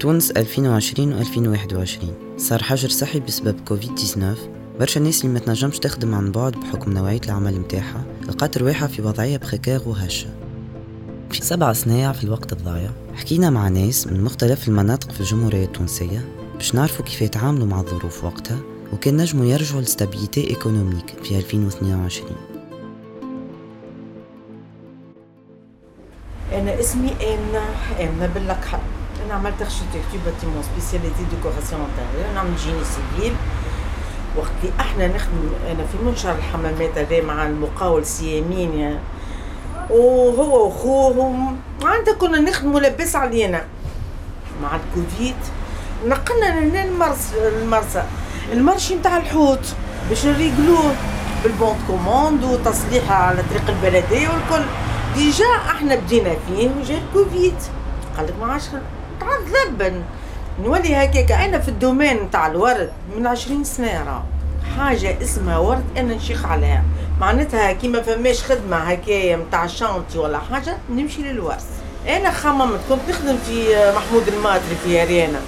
تونس 2020 و 2021 صار حجر صحي بسبب كوفيد 19 برشا ناس اللي ما تنجمش تخدم عن بعد بحكم نوعية العمل متاعها لقات رواحها في وضعية précaire وهشة. في سبع صنايع في الوقت الضايع حكينا مع ناس من مختلف المناطق في الجمهورية التونسية باش نعرفوا كيف يتعاملوا مع الظروف وقتها وكان نجموا يرجعوا ل stabilité économique في 2022 أنا اسمي امنه امنه باللقحة. أنا عملت architecture bâtiment spécialité décoration intérieure نعمل génie civil. وقت اللي أحنا نخدم أنا في منشر الحمامات هذا مع المقاول سي أمين وهو وخوهم. معناتها كنا نخدموا لاباس علينا. مع الكوفيد نقلنا لهنا المرس المرسى. ال marché نتاع الحوت باش نريقلوه بال bon de commande وتصليحه على طريق البلدية والكل. déjà أحنا بدينا فيه وجا الكوفيد. قال لك ما عادش تعذب نولي هكاك أنا في ال domaine نتاع الورد من عشرين سنة راه. حاجة اسمها ورد أنا نشيخ عليها. معناتها كي ما فماش خدمة هكايا نتاع chantier ولا حاجة نمشي للورد أنا خممت كنت نخدم في محمود الماتري في أريانا.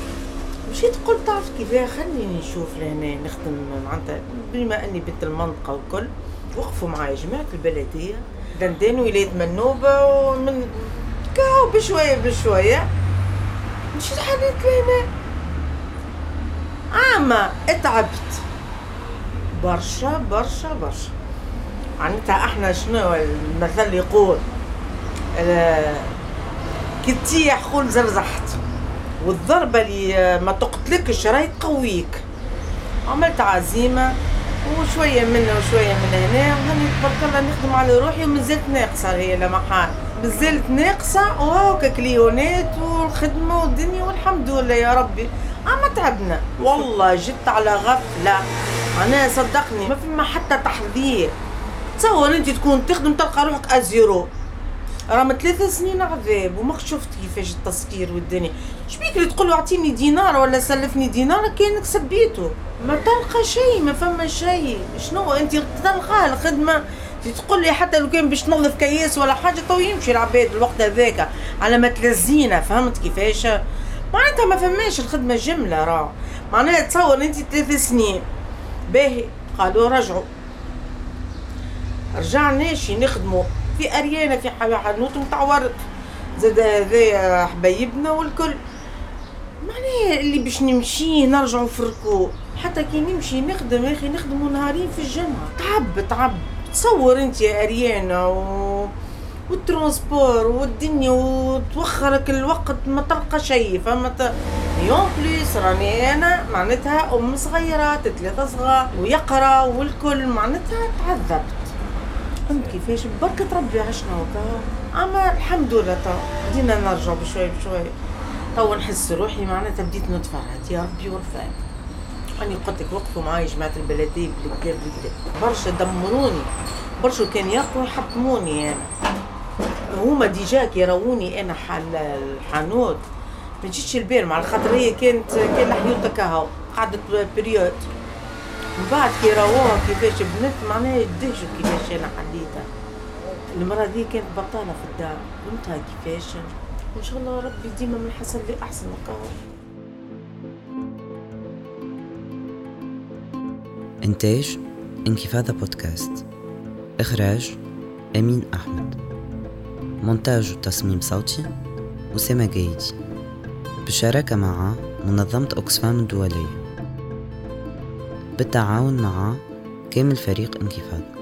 مشيت قلت تعرف كيف خليني نشوف لهنا نخدم معناتها بما أني بنت المنطقة والكل وقفوا معايا جماعة البلدية. دندان ولايه منوبة ومن كاو بشوية بشوية. مشيت حليت لهنا اما اتعبت. برشا برشا برشا. معناتها إحنا شنو المثل يقول؟ كي تطيح قول زرزحت. والضربة اللي ما تقتلكش راهي تقويك. عملت عزيمة وشوية من وشوية من هنا وهاني تبارك الله نخدم على روحي ومازالت ناقصة هي لمحال مازالت ناقصة وهاكا كليونات والخدمة والدنيا والحمد لله يا ربي. أما تعبنا. والله جت على غفلة. أنا صدقني ما فما حتى تحضير تصور انت تكون تخدم تلقى روحك à zéro. راه من ثلاث سنين عذاب وما شفت كيفاش التسكير والدنيا. شبيك اللي تقول أعطيني دينار ولا سلفني دينار؟ كانك سبيته. ما تلقى شيء ما فما شيء. شنو أنت تلقاه الخدمة؟ تقول لي حتى لو كان باش تنظف كياس ولا حاجة تو يمشي العباد الوقت هذاك على ما تلزينا فهمت كيفاش؟ معناتها ما فماش الخدمة جملة راه. معناها تصور انت ثلاث سنين. باهي قالوا رجعوا. رجعناش نخدموا. في اريانا في حانوت نتاع ورد. زاد هذايا حبايبنا والكل. معناها اللي باش نمشي نرجعوا في حتى كي نمشي نخدم يا أخي نخدموا نهارين في الجنة تعب تعب. تصور انت يا اريانا و... وال transport والدنيا وتوخرك الوقت ما تلقى شيء فما يوم بليس راني أنا معناتها أم صغيرة ثلاثة صغار ويقرا والكل معناتها تعذبت. فهمت كيفاش؟ بركة ربي عشنا وكا. أما الحمد لله تو بدينا نرجع بشوي بشوي. تو نحس روحي معناتها بديت نتفرهد. يا ربي ورفاق أني قلت لك وقفوا معايا جماعة البلديه بالقدا بالقدا برشا دمروني. برشا كان يقوا يحطموني أنا. هما déjà كي راوني أنا حال الحانوت. ما جيتش البال مع الخاطر هي كانت كان حيوتها كهو قعدت période من بعد كي راوها كيفاش بنت معناها يدهشوا كيفاش أنا حليتها. المرة دي كانت بطالة في الدار. قلتها كيفاش؟ إن شاء الله ربي ديما من الحسن لأحسن القهوة إنتاج إنكفاضة بودكاست. إخراج أمين أحمد. مونتاج وتصميم صوتي أسامة جايدي. بالشراكة مع منظمة أوكسفام الدولية. بالتعاون مع كامل فريق إنكفاضة.